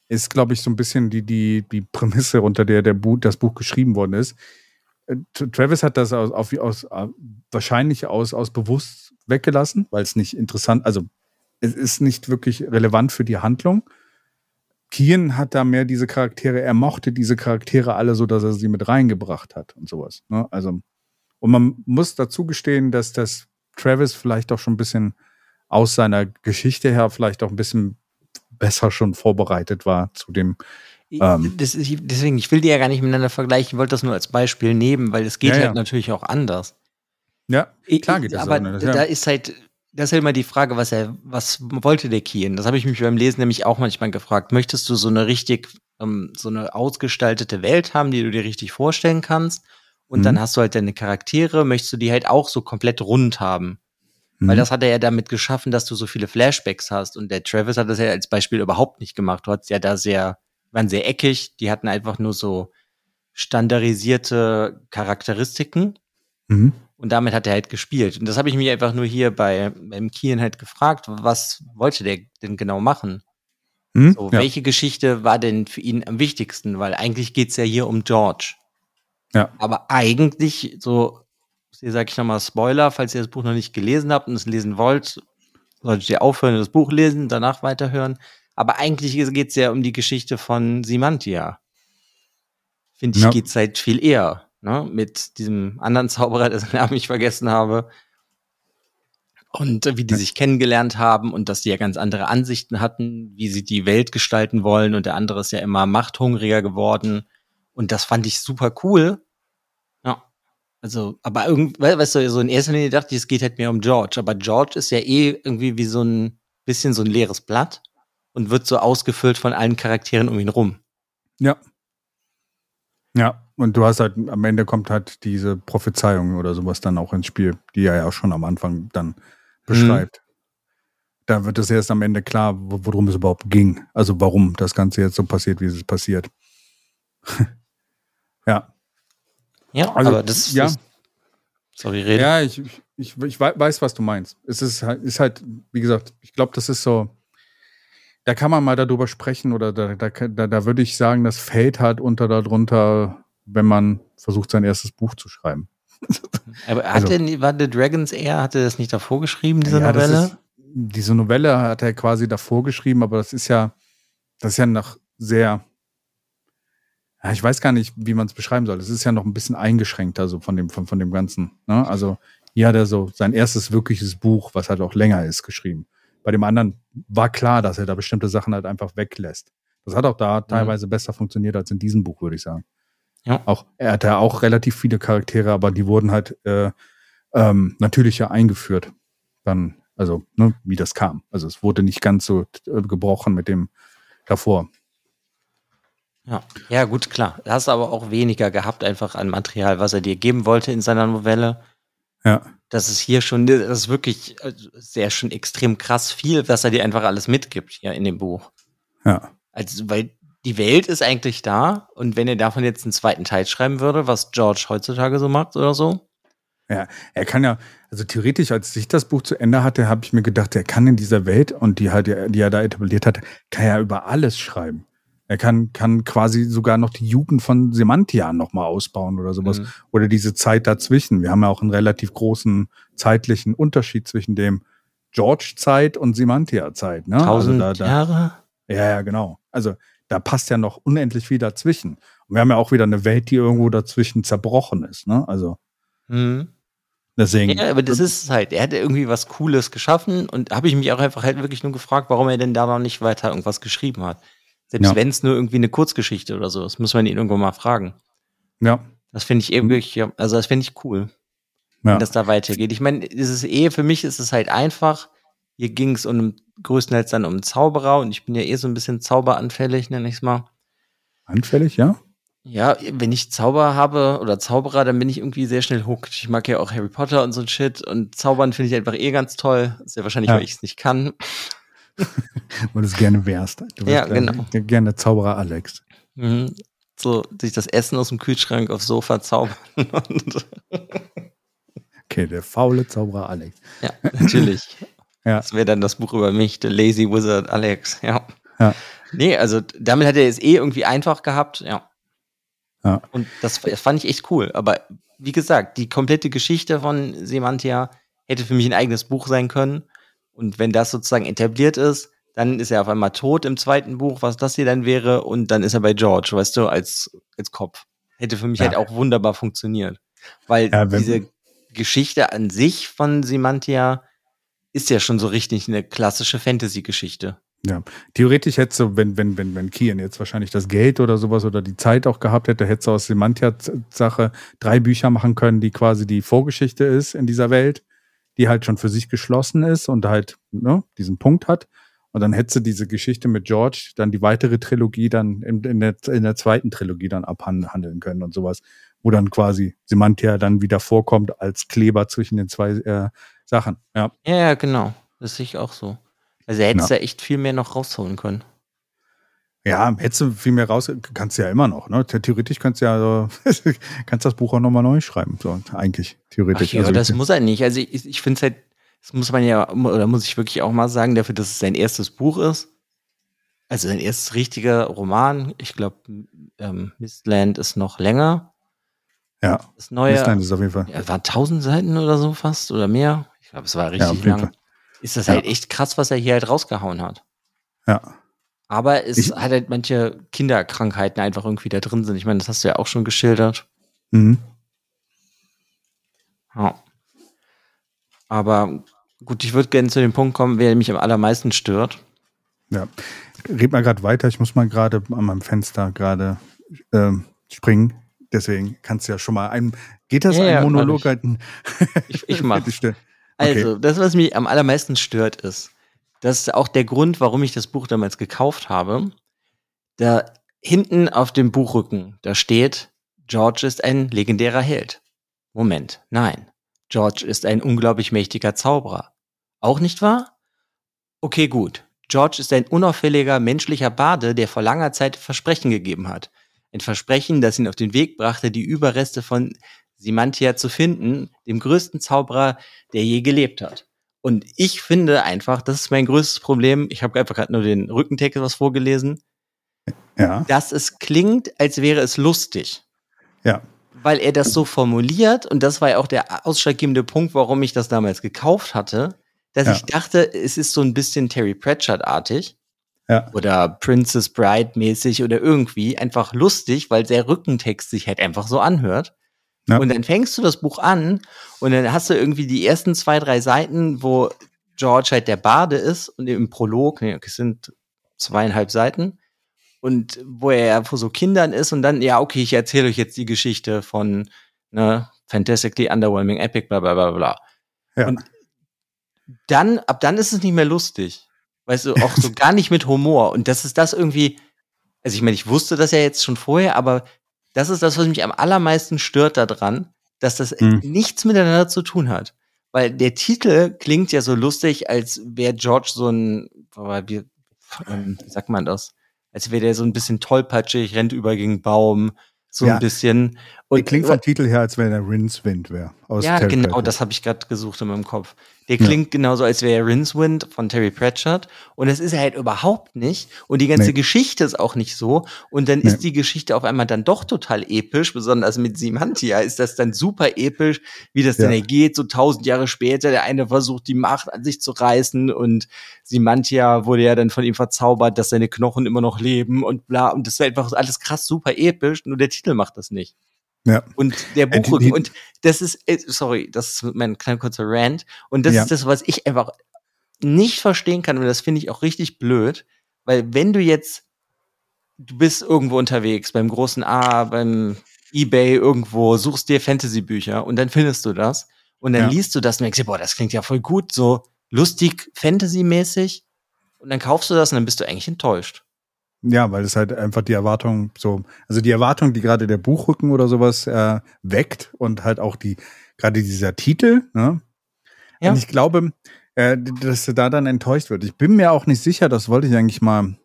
S1: ist, glaube ich, so ein bisschen die, die, die Prämisse, unter der, der Buch, das Buch geschrieben worden ist. Äh, Travis hat das aus, aus, aus äh, wahrscheinlich aus, aus bewusst weggelassen, weil es nicht interessant, also es ist nicht wirklich relevant für die Handlung. Kian hat da mehr diese Charaktere, er mochte diese Charaktere alle so, dass er sie mit reingebracht hat und sowas. Ne? Also, und man muss dazu gestehen, dass das Travis vielleicht auch schon ein bisschen aus seiner Geschichte her vielleicht auch ein bisschen besser schon vorbereitet war zu dem.
S2: Ähm, das, deswegen, ich will die ja gar nicht miteinander vergleichen, ich wollte das nur als Beispiel nehmen, weil es geht ja, halt ja. natürlich auch anders.
S1: Ja, klar geht das
S2: aber anders. Ja. Da ist halt, das ist halt immer die Frage, was er, was wollte der Kien? Das habe ich mich beim Lesen nämlich auch manchmal gefragt. Möchtest du so eine richtig, ähm, so eine ausgestaltete Welt haben, die du dir richtig vorstellen kannst? Und mhm. dann hast du halt deine Charaktere, möchtest du die halt auch so komplett rund haben? Weil mhm. das hat er ja damit geschaffen, dass du so viele Flashbacks hast. Und der Travis hat das ja als Beispiel überhaupt nicht gemacht. Du hattest ja da sehr, waren sehr eckig. Die hatten einfach nur so standardisierte Charakteristiken. Mhm. Und damit hat er halt gespielt. Und das habe ich mich einfach nur hier bei beim Kian halt gefragt, was wollte der denn genau machen? Mhm, so, ja. welche Geschichte war denn für ihn am wichtigsten? Weil eigentlich geht's ja hier um George.
S1: Ja.
S2: Aber eigentlich, so hier sage ich nochmal Spoiler, falls ihr das Buch noch nicht gelesen habt und es lesen wollt, solltet ihr aufhören, das Buch lesen, danach weiterhören. Aber eigentlich geht es ja um die Geschichte von Simantia. finde ich,
S1: Ja.
S2: geht's halt viel eher. Ne? Mit diesem anderen Zauberer, <laughs> dessen Namen ich vergessen habe. Und wie die sich kennengelernt haben und dass die ja ganz andere Ansichten hatten, wie sie die Welt gestalten wollen. Und der andere ist ja immer machthungriger geworden. Und das fand ich super cool. Also, aber irgendwie, weißt du, so in erster Linie dachte ich, es geht halt mehr um George. Aber George ist ja eh irgendwie wie so ein bisschen so ein leeres Blatt und wird so ausgefüllt von allen Charakteren um ihn rum.
S1: Ja. Ja, und du hast halt, am Ende kommt halt diese Prophezeiung oder sowas dann auch ins Spiel, die er ja auch schon am Anfang dann beschreibt. Da wird es erst am Ende klar, wo- worum es überhaupt ging. Also warum das Ganze jetzt so passiert, wie es passiert. <laughs> ja.
S2: Ja,
S1: Also,
S2: aber das
S1: ja.
S2: ist. Sorry, rede.
S1: Ja, ich, ich, ich, ich wei- weiß, was du meinst. Es ist halt, ist halt wie gesagt, ich glaube, das ist so, da kann man mal darüber sprechen oder da, da, da, da würde ich sagen, das fällt halt unter darunter, wenn man versucht, sein erstes Buch zu schreiben. <laughs>
S2: Aber
S1: also-
S2: hatte, nie- war The Dragon's Air, hatte das nicht davor geschrieben, diese
S1: Ja,
S2: Novelle?
S1: Ist, diese Novelle hat er quasi davor geschrieben, aber das ist ja, das ist ja noch sehr, ja, ich weiß gar nicht, wie man es beschreiben soll. Es ist ja noch ein bisschen eingeschränkter so von dem, von, von dem Ganzen. Ne? Also hier hat er so sein erstes wirkliches Buch, was halt auch länger ist, geschrieben. Bei dem anderen war klar, dass er da bestimmte Sachen halt einfach weglässt. Das hat auch da teilweise besser funktioniert als in diesem Buch, würde ich sagen.
S2: Ja.
S1: Auch, er hatte auch relativ viele Charaktere, aber die wurden halt äh, ähm, natürlicher eingeführt. Dann, also, ne, wie das kam. Also es wurde nicht ganz so äh, gebrochen mit dem davor.
S2: Ja. ja, gut, klar. Da hast du aber auch weniger gehabt, einfach an Material, was er dir geben wollte in seiner Novelle.
S1: Ja.
S2: Das ist hier schon, das ist wirklich also, sehr schon extrem krass viel, was er dir einfach alles mitgibt hier in dem Buch.
S1: Ja.
S2: Also, weil die Welt ist eigentlich da und wenn er davon jetzt einen zweiten Teil schreiben würde, was George heutzutage so macht oder so,
S1: Er kann ja, also theoretisch, als ich das Buch zu Ende hatte, habe ich mir gedacht, er kann in dieser Welt und die halt, die er da etabliert hat, kann er über alles schreiben. Er kann, kann quasi sogar noch die Jugend von Semantia nochmal ausbauen oder sowas.
S2: Mhm.
S1: Oder diese Zeit dazwischen. Wir haben ja auch einen relativ großen zeitlichen Unterschied zwischen dem George-Zeit und Semantia-Zeit. Ne?
S2: tausend
S1: also da, da,
S2: Jahre.
S1: Ja, ja, genau. Also da passt ja noch unendlich viel dazwischen. Und wir haben ja auch wieder eine Welt, die irgendwo dazwischen zerbrochen ist. Ne? Also
S2: Mhm.
S1: deswegen.
S2: Ja, aber das ist es halt. Er hat irgendwie was Cooles geschaffen und habe ich mich auch einfach halt wirklich nur gefragt, warum er denn da noch nicht weiter irgendwas geschrieben hat. Selbst
S1: Ja.
S2: wenn es nur irgendwie eine Kurzgeschichte oder so ist, muss man ihn irgendwo mal fragen.
S1: ja.
S2: Das finde ich eben wirklich, ja, also das finde ich cool,
S1: Ja.
S2: wenn das da weitergeht. Ich meine, es ist eh, für mich ist es halt einfach. Hier ging es um größtenteils dann um Zauberer und ich bin ja eh so ein bisschen zauberanfällig, nenne ich es mal.
S1: Anfällig, ja?
S2: Ja, wenn ich Zauber habe oder Zauberer, dann bin ich irgendwie sehr schnell hooked. Ich mag ja auch Harry Potter und so ein Shit und Zaubern finde ich einfach eh ganz toll. ist ja wahrscheinlich,
S1: Ja.
S2: weil ich es nicht kann. <laughs>
S1: Wo du es gerne wärst. Du
S2: Ja, genau.
S1: Äh, gerne Zauberer Alex.
S2: Mhm. So, sich das Essen aus dem Kühlschrank aufs Sofa zaubern. <laughs>
S1: Okay, der faule Zauberer Alex.
S2: ja, natürlich. <laughs>
S1: Ja.
S2: Das wäre dann das Buch über mich, The Lazy Wizard Alex. Ja.
S1: Ja.
S2: Nee, also damit hat er es eh irgendwie einfach gehabt, ja.
S1: Ja.
S2: Und das f- fand ich echt cool. Aber wie gesagt, die komplette Geschichte von Semantia hätte für mich ein eigenes Buch sein können. Und wenn das sozusagen etabliert ist, dann ist er auf einmal tot im zweiten Buch, was das hier dann wäre, und dann ist er bei George, weißt du, als, als Kopf. Hätte für mich
S1: Ja.
S2: halt auch wunderbar funktioniert. Weil
S1: Ja,
S2: diese Geschichte an sich von Semantia ist ja schon so richtig eine klassische Fantasy-Geschichte.
S1: Ja, theoretisch hättest du, wenn, wenn, wenn, wenn Kian jetzt wahrscheinlich das Geld oder sowas oder die Zeit auch gehabt hätte, hättest du aus Semantia-Sache drei Bücher machen können, die quasi die Vorgeschichte ist in dieser Welt, die halt schon für sich geschlossen ist und halt ne, diesen Punkt hat. Und dann hättest du diese Geschichte mit George, dann die weitere Trilogie dann in, in, der, in der zweiten Trilogie dann abhandeln können und sowas, wo dann quasi Semantia dann wieder vorkommt als Kleber zwischen den zwei äh, Sachen. Ja,
S2: Ja, ja, genau. Das sehe ich auch so. Also er hätte
S1: Ja.
S2: da echt viel mehr noch rausholen können.
S1: Ja, hättest du viel mehr raus, kannst du ja immer noch, ne? Theoretisch kannst du ja, so, <laughs> kannst das Buch auch nochmal neu schreiben, so, eigentlich,
S2: Ach
S1: theoretisch.
S2: ja,
S1: Also,
S2: das muss er nicht. Also ich, ich finde es halt, das muss man ja, oder muss ich wirklich auch mal sagen, dafür, dass es sein erstes Buch ist. Also sein erstes richtiger Roman. Ich glaube, ähm, Mistland ist noch länger.
S1: ja,
S2: Das neue.
S1: Mistland ist auf jeden Fall.
S2: Ja, waren tausend Seiten oder so fast oder mehr. Ich glaube, es war
S1: Ja,
S2: richtig
S1: jeden
S2: lang.
S1: Fall.
S2: Ist das
S1: Ja.
S2: halt echt krass, was er hier halt rausgehauen hat.
S1: Ja.
S2: Aber es
S1: Ich-
S2: hat halt manche Kinderkrankheiten einfach irgendwie da drin sind. Ich meine, das hast du ja auch schon geschildert.
S1: Mhm.
S2: Ja. Aber gut, ich würde gerne zu dem Punkt kommen, wer mich am allermeisten stört.
S1: Ja. Red mal gerade weiter. Ich muss mal gerade an meinem Fenster gerade ähm, springen. Deswegen kannst du ja schon mal ein. Geht das
S2: Ja,
S1: ein
S2: ja,
S1: Monolog
S2: mach
S1: halten?
S2: Ich, ich mach. <laughs>
S1: Bitte still.
S2: Also, das, was mich am allermeisten stört, ist, das ist auch der Grund, warum ich das Buch damals gekauft habe. Da hinten auf dem Buchrücken, da steht, George ist ein legendärer Held. Moment, nein. George ist ein unglaublich mächtiger Zauberer. Auch nicht wahr? Okay, gut. George ist ein unauffälliger menschlicher Bade, der vor langer Zeit Versprechen gegeben hat. Ein Versprechen, das ihn auf den Weg brachte, die Überreste von Simantia zu finden, dem größten Zauberer, der je gelebt hat. Und ich finde einfach, das ist mein größtes Problem. Ich habe einfach gerade nur den Rückentext was vorgelesen,
S1: Ja,
S2: dass es klingt, als wäre es lustig.
S1: ja.
S2: Weil er das so formuliert, und das war ja auch der ausschlaggebende Punkt, warum ich das damals gekauft hatte, dass
S1: Ja.
S2: ich dachte, es ist so ein bisschen Terry Pratchett-artig
S1: Ja.
S2: oder Princess Bride-mäßig oder irgendwie einfach lustig, weil der Rückentext sich halt einfach so anhört.
S1: Ja.
S2: Und dann fängst du das Buch an und dann hast du irgendwie die ersten zwei, drei Seiten, wo George halt der Bade ist und im Prolog, nee, es sind zweieinhalb Seiten, und wo er ja vor so Kindern ist und dann, ja, okay, ich erzähle euch jetzt die Geschichte von ne, Fantastically Underwhelming Epic, bla bla bla bla.
S1: Ja.
S2: Und dann, ab dann ist es nicht mehr lustig. Weißt du, auch so <laughs> gar nicht mit Humor. Und das ist das irgendwie, also ich meine, ich wusste das ja jetzt schon vorher, aber das ist das, was mich am allermeisten stört daran, dass das
S1: Hm.
S2: nichts miteinander zu tun hat. Weil der Titel klingt ja so lustig, als wäre George so ein, wie, ähm, wie sagt man das? Als wäre der so ein bisschen tollpatschig, rennt über gegen Baum, so
S1: Ja.
S2: ein bisschen.
S1: Und klingt vom Titel her, als wenn er Rincewind wäre.
S2: ja,
S1: Terry
S2: genau, das habe ich gerade gesucht in meinem Kopf. Der
S1: Ja.
S2: klingt genauso, als wäre er Rincewind von Terry Pratchett. Und das ist er halt überhaupt nicht. Und die ganze
S1: Nee.
S2: Geschichte ist auch nicht so. Und dann
S1: Nee.
S2: ist die Geschichte auf einmal dann doch total episch, besonders mit Simantia ist das dann super episch, wie das dann
S1: Ja.
S2: ja. geht, so tausend Jahre später. Der eine versucht, die Macht an sich zu reißen und Simantia wurde ja dann von ihm verzaubert, dass seine Knochen immer noch leben und bla. Und das ist einfach alles krass super episch, nur der Titel macht das nicht.
S1: Ja.
S2: Und der
S1: Äh,
S2: Buchrücken, und das ist, äh, sorry, das ist mein kleiner kurzer Rant. Und das
S1: Ja.
S2: ist das, was ich einfach nicht verstehen kann. Und das finde ich auch richtig blöd. Weil wenn du jetzt, du bist irgendwo unterwegs, beim großen A, beim Ebay irgendwo, suchst dir Fantasy-Bücher und dann findest du das. Und dann
S1: Ja.
S2: liest du das und denkst dir, boah, das klingt ja voll gut, so lustig, Fantasy-mäßig. Und dann kaufst du das und dann bist du eigentlich enttäuscht.
S1: Ja, weil es halt einfach die Erwartung so, also die Erwartung, die gerade der Buchrücken oder sowas äh, weckt und halt auch die, gerade dieser Titel, ne?
S2: Ja.
S1: Und ich glaube, äh, dass er da dann enttäuscht wird. Ich bin mir auch nicht sicher, das wollte ich eigentlich mal,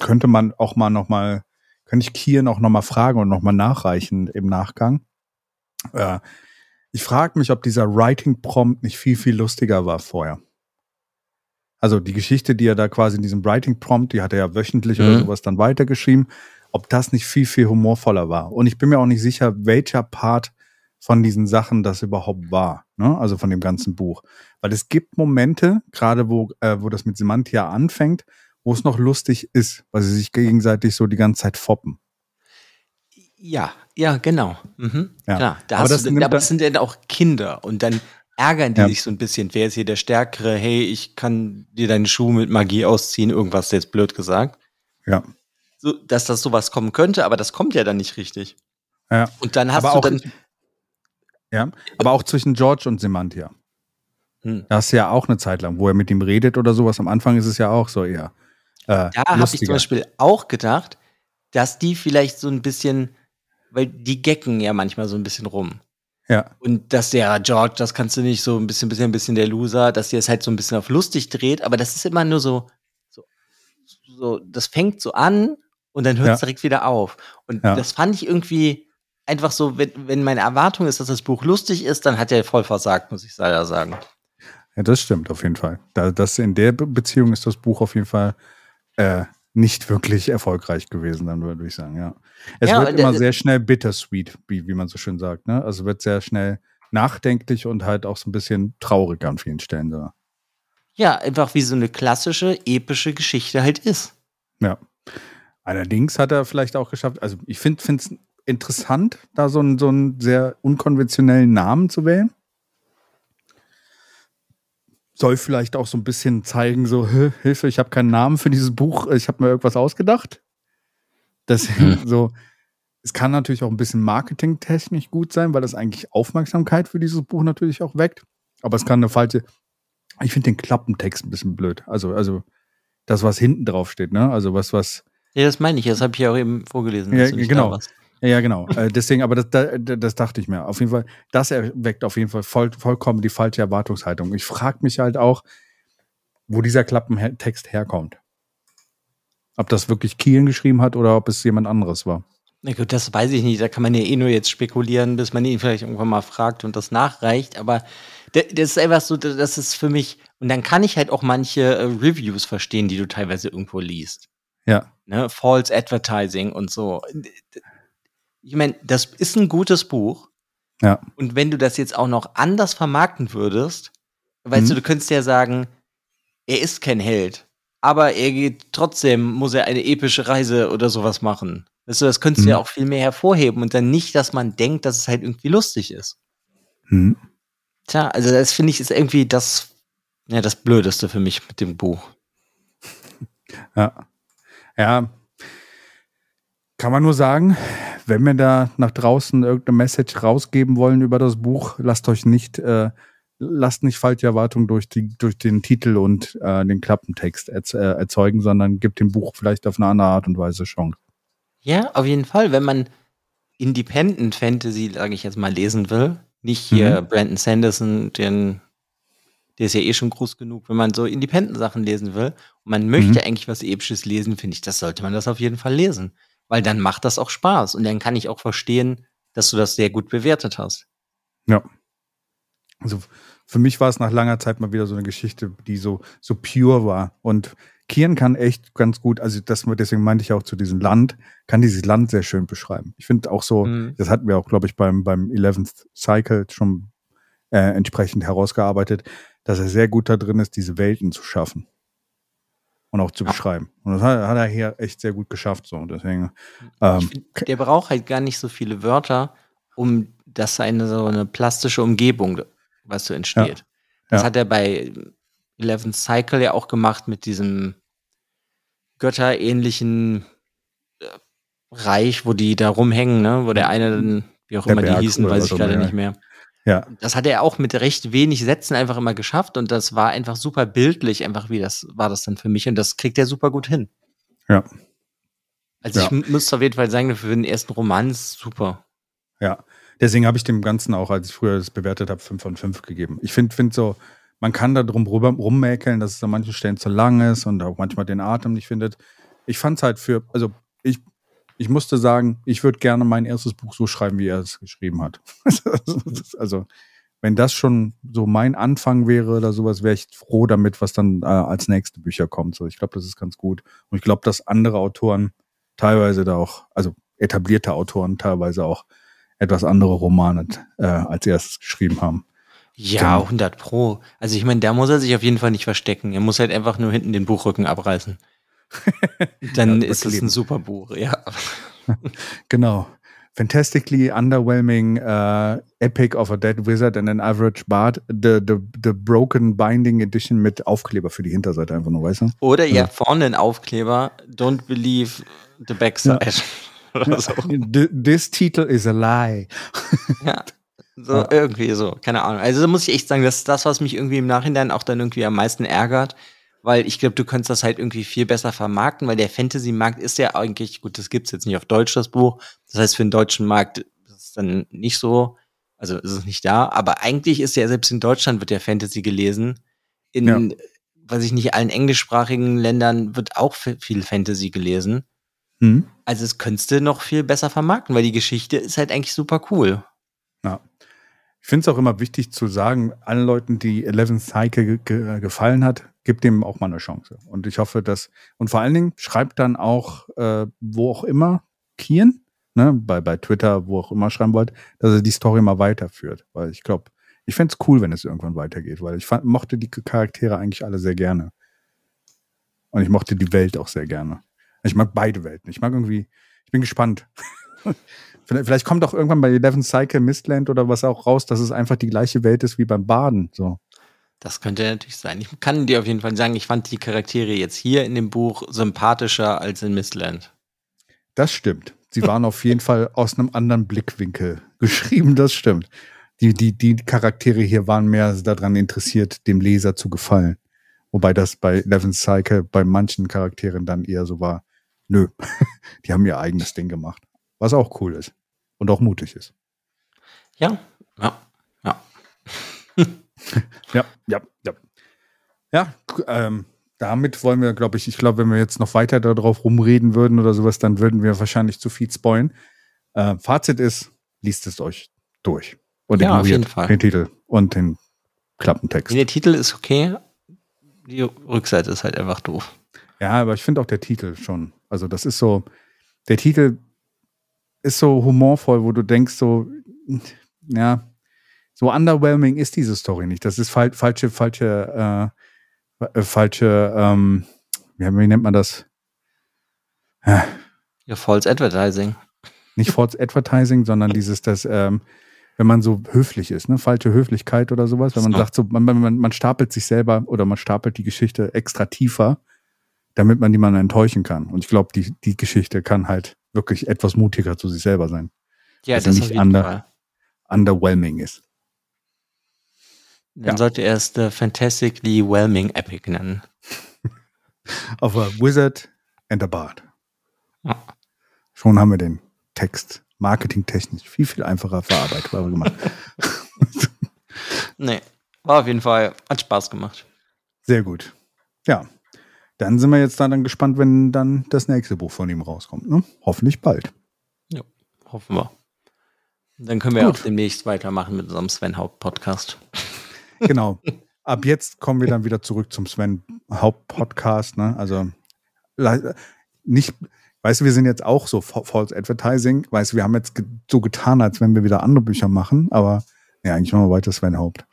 S1: könnte man auch mal noch mal, könnte ich Kieren auch noch mal fragen und noch mal nachreichen im Nachgang. Äh, ich frage mich, ob dieser Writing-Prompt nicht viel, viel lustiger war vorher. Also die Geschichte, die er da quasi in diesem Writing Prompt, die hat er ja wöchentlich oder
S2: Mhm.
S1: sowas dann weitergeschrieben, ob das nicht viel, viel humorvoller war. Und ich bin mir auch nicht sicher, welcher Part von diesen Sachen das überhaupt war, ne? also von dem ganzen Buch. Weil es gibt Momente, gerade wo, äh, wo das mit Semantia anfängt, wo es noch lustig ist, weil sie sich gegenseitig so die ganze Zeit foppen.
S2: Ja, ja, genau. Mhm.
S1: Ja.
S2: Klar, da
S1: Aber das
S2: du, aber es sind dann auch Kinder und dann ärgern die
S1: Ja.
S2: sich so ein bisschen. Wer ist hier der Stärkere? Hey, ich kann dir deinen Schuh mit Magie ausziehen, irgendwas jetzt blöd gesagt.
S1: Ja.
S2: So, dass das sowas kommen könnte, aber das kommt ja dann nicht richtig.
S1: Ja.
S2: Und dann hast
S1: aber
S2: du
S1: auch,
S2: dann.
S1: ja, aber auch zwischen George und Semantia.
S2: Hm.
S1: Da hast du ja auch eine Zeit lang, wo er mit ihm redet oder sowas. Am Anfang ist es ja auch so eher. Äh,
S2: Da habe ich zum. Beispiel auch gedacht, dass die vielleicht so ein bisschen, weil die gecken ja manchmal so ein bisschen rum.
S1: Ja,
S2: Und dass der George, das kannst du nicht so ein bisschen, bisschen, bisschen der Loser, dass der es halt so ein bisschen auf lustig dreht, aber das ist immer nur so, so, so das fängt so an und dann hört es
S1: Ja.
S2: direkt wieder auf. Und
S1: Ja.
S2: das fand ich irgendwie einfach so, wenn, wenn meine Erwartung ist, dass das Buch lustig ist, dann hat er voll versagt, muss ich leider sagen.
S1: ja, das stimmt auf jeden Fall. Da, das in der Be Beziehung ist das Buch auf jeden Fall äh, nicht wirklich erfolgreich gewesen, dann würde ich sagen, ja. Es
S2: Ja,
S1: wird immer sehr schnell bittersweet, wie, wie man so schön sagt, ne? Also wird sehr schnell nachdenklich und halt auch so ein bisschen traurig an vielen Stellen. So.
S2: Ja, einfach wie so eine klassische, epische Geschichte halt ist.
S1: Ja. Allerdings hat er vielleicht auch geschafft, also ich finde es interessant, da so einen, so einen sehr unkonventionellen Namen zu wählen. Soll vielleicht auch so ein bisschen zeigen, so, Hilfe, ich habe keinen Namen für dieses Buch, ich habe mir irgendwas ausgedacht. Das mhm. so, es kann natürlich auch ein bisschen marketingtechnisch gut sein, weil das eigentlich Aufmerksamkeit für dieses Buch natürlich auch weckt. Aber es kann eine falsche. Ich finde den Klappentext ein bisschen blöd. Also, also das, was hinten drauf steht, ne? Also was, was.
S2: Ja, das meine ich. Das habe ich ja auch eben vorgelesen.
S1: Ja, genau. Ja, genau. äh, deswegen, aber das, das, das, dachte ich mir. Auf jeden Fall, das erweckt auf jeden Fall voll, vollkommen die falsche Erwartungshaltung. Ich frage mich halt auch, wo dieser Klappentext herkommt. Ob das wirklich Kielen geschrieben hat oder ob es jemand anderes war.
S2: Na gut, das weiß ich nicht. Da kann man ja eh nur jetzt spekulieren, bis man ihn vielleicht irgendwann mal fragt und das nachreicht. Aber das ist einfach so, das ist für mich, und dann kann ich halt auch manche äh, Reviews verstehen, die du teilweise irgendwo liest.
S1: Ja.
S2: Ne? False Advertising und so. Ich meine, das ist ein gutes Buch.
S1: Ja.
S2: Und wenn du das jetzt auch noch anders vermarkten würdest, weißt mhm. du, du könntest ja sagen, er ist kein Held, aber er geht trotzdem, muss er eine epische Reise oder sowas machen. Weißt du, das könntest mhm. du ja auch viel mehr hervorheben und dann nicht, dass man denkt, dass es halt irgendwie lustig ist. Mhm. Tja, also das finde ich ist irgendwie das, ja, das Blödeste für mich mit dem Buch.
S1: Ja. Ja. Kann man nur sagen, wenn wir da nach draußen irgendeine Message rausgeben wollen über das Buch, lasst euch nicht, äh, lasst nicht falsche Erwartungen durch, die, durch den Titel und äh, den Klappentext erz äh, erzeugen, sondern gebt dem Buch vielleicht auf eine andere Art und Weise Chance.
S2: Ja, auf jeden Fall. Wenn man Independent Fantasy, sage ich jetzt mal, lesen will, nicht hier mhm. Brandon Sanderson, den, der ist ja eh schon groß genug. Wenn man so Independent-Sachen lesen will und man möchte mhm. eigentlich was Episches lesen, finde ich, das sollte man das auf jeden Fall lesen. Weil dann macht das auch Spaß und dann kann ich auch verstehen, dass du das sehr gut bewertet hast.
S1: Ja. Also für mich war es nach langer Zeit mal wieder so eine Geschichte, die so, so pure war. Und Kieren kann echt ganz gut, also das, deswegen meinte ich auch zu diesem Land, kann dieses Land sehr schön beschreiben. Ich finde auch so, mhm. das hatten wir auch, glaube ich, beim, beim 11th Cycle schon äh, entsprechend herausgearbeitet, dass er sehr gut da drin ist, diese Welten zu schaffen und auch zu ja. beschreiben. Und das hat, hat, er hier echt sehr gut geschafft. So. Deswegen,
S2: ähm, find, der braucht halt gar nicht so viele Wörter, um dass eine so eine plastische Umgebung, was so entsteht. Ja. Das ja. hat er bei 11th Cycle ja auch gemacht mit diesem götterähnlichen äh, Reich, wo die da rumhängen, ne? wo der eine dann, wie auch der immer Berg die hießen, weiß ich gerade nicht mehr.
S1: Ja.
S2: Das hat er auch mit recht wenig Sätzen einfach immer geschafft und das war einfach super bildlich, einfach wie das war das dann für mich und das kriegt er super gut hin.
S1: Ja.
S2: Also ja. ich muss auf jeden Fall sagen, für den ersten Roman ist super.
S1: Ja, deswegen habe ich dem Ganzen auch, als ich früher das bewertet habe, 5 von 5 gegeben. Ich finde find so, man kann da drum rummäkeln, dass es an manchen Stellen zu lang ist und auch manchmal den Atem nicht findet. Ich fand es halt für, also ich, ich musste sagen, ich würde gerne mein erstes Buch so schreiben, wie er es geschrieben hat. <laughs> also, wenn das schon so mein Anfang wäre oder sowas, wäre ich froh damit, was dann äh, als nächste Bücher kommt. So, ich glaube, das ist ganz gut. Und ich glaube, dass andere Autoren teilweise da auch, also etablierte Autoren teilweise auch etwas andere Romane äh, als erstes geschrieben haben.
S2: Ja, genau. 100 Pro. Also ich meine, da muss er sich auf jeden Fall nicht verstecken. Er muss halt einfach nur hinten den Buchrücken abreißen. <laughs> Dann ja, ist es ein super Buch, ja. <laughs>
S1: genau. Fantastically underwhelming uh, Epic of a Dead Wizard and an Average Bard. The, the, the Broken Binding Edition mit Aufkleber für die Hinterseite einfach nur, weißt du?
S2: Oder ja, also. vorne ein Aufkleber. Don't believe the backside.
S1: Ja. <laughs> so. This title is a lie.
S2: ja. So, ja. irgendwie so, keine Ahnung. Also da muss ich echt sagen, das ist das, was mich irgendwie im Nachhinein auch dann irgendwie am meisten ärgert, weil ich glaube, du könntest das halt irgendwie viel besser vermarkten, weil der Fantasy-Markt ist ja eigentlich, gut, das gibt's jetzt nicht auf Deutsch, das Buch. Das heißt, für den deutschen Markt ist es dann nicht so, also ist es nicht da, aber eigentlich ist ja selbst in Deutschland wird ja Fantasy gelesen. In, ja. weiß ich nicht, allen englischsprachigen Ländern wird auch viel Fantasy gelesen. Mhm. Also es könntest du noch viel besser vermarkten, weil die Geschichte ist halt eigentlich super cool.
S1: Ja. Ich finde es auch immer wichtig zu sagen, allen Leuten, die Eleven Cycle ge gefallen hat, gibt dem auch mal eine Chance. Und ich hoffe, dass, und vor allen Dingen schreibt dann auch, äh, wo auch immer, Kian, ne, bei, bei Twitter, wo auch immer schreiben wollt, dass er die Story mal weiterführt. Weil ich glaube, ich fände es cool, wenn es irgendwann weitergeht, weil ich fand, mochte die Charaktere eigentlich alle sehr gerne. Und ich mochte die Welt auch sehr gerne. Ich mag beide Welten. Ich mag irgendwie, ich bin gespannt. <laughs> Vielleicht kommt auch irgendwann bei Eleven Cycle Mistland oder was auch raus, dass es einfach die gleiche Welt ist wie beim Baden. So.
S2: Das könnte natürlich sein. Ich kann dir auf jeden Fall sagen, ich fand die Charaktere jetzt hier in dem Buch sympathischer als in Mistland.
S1: Das stimmt. Sie waren auf jeden Fall aus einem anderen Blickwinkel geschrieben, das stimmt. Die, die, die Charaktere hier waren mehr daran interessiert, dem Leser zu gefallen. Wobei das bei Eleven Cycle bei manchen Charakteren dann eher so war, nö, <laughs> die haben ihr eigenes Ding gemacht. Was auch cool ist und auch mutig ist.
S2: Ja, ja, ja. <laughs>
S1: ja, ja, ja. Ja, ähm, damit wollen wir, glaube ich, ich glaube, wenn wir jetzt noch weiter darauf rumreden würden oder sowas, dann würden wir wahrscheinlich zu viel spoilen. Äh, Fazit ist, liest es euch durch. Und
S2: ja,
S1: ignoriert den Titel und den Klappentext.
S2: Der Titel ist okay, die Rückseite ist halt einfach doof.
S1: Ja, aber ich finde auch der Titel schon. Also das ist so, der Titel ist so humorvoll, wo du denkst so, ja, so underwhelming ist diese Story nicht. Das ist fal falsche, falsche, äh, äh, falsche, ähm, wie, nennt man das?
S2: Ja, ja False Advertising.
S1: Nicht False Advertising, sondern dieses, das, ähm, wenn man so höflich ist, ne? falsche Höflichkeit oder sowas, wenn man so. sagt, so, man, man, man stapelt sich selber oder man stapelt die Geschichte extra tiefer, damit man niemanden enttäuschen kann. Und ich glaube, die, die Geschichte kann halt wirklich etwas mutiger zu sich selber sein.
S2: Ja, dass das er nicht under,
S1: underwhelming ist.
S2: Dann ja. sollte er es The Fantastically Whelming Epic nennen. <laughs>
S1: Of a Wizard and a Bard. Ja. Schon haben wir den Text marketingtechnisch viel, viel einfacher verarbeitbar gemacht. <laughs>
S2: nee, war auf jeden Fall, hat Spaß gemacht.
S1: Sehr gut. Ja, dann sind wir jetzt dann gespannt, wenn dann das nächste Buch von ihm rauskommt. Ne? Hoffentlich bald.
S2: Ja, hoffen wir. Dann können wir Gut. auch demnächst weitermachen mit unserem Sven Haupt Podcast. <laughs>
S1: Genau. Ab jetzt kommen wir dann wieder zurück zum Sven Haupt Podcast. Ne? Also nicht, weißt du, wir sind jetzt auch so False Advertising. Weißt du, wir haben jetzt so getan, als wenn wir wieder andere Bücher machen, aber ja, eigentlich machen wir weiter Sven Haupt.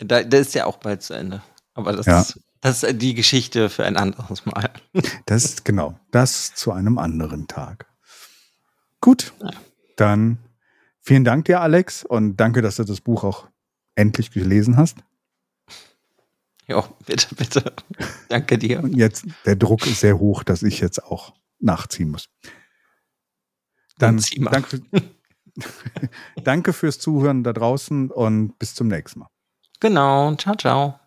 S2: Da, der ist ja auch bald zu Ende. Aber das
S1: ja.
S2: ist das ist die Geschichte für ein anderes Mal. <laughs>
S1: Das ist genau, das zu einem anderen Tag. Gut, ja. dann vielen Dank dir, Alex, und danke, dass du das Buch auch endlich gelesen hast.
S2: Ja, bitte, bitte. danke dir.
S1: Und jetzt, der Druck ist sehr hoch, dass ich jetzt auch nachziehen muss. Dann danke, <laughs> danke fürs Zuhören da draußen und bis zum nächsten Mal.
S2: Genau, ciao, ciao.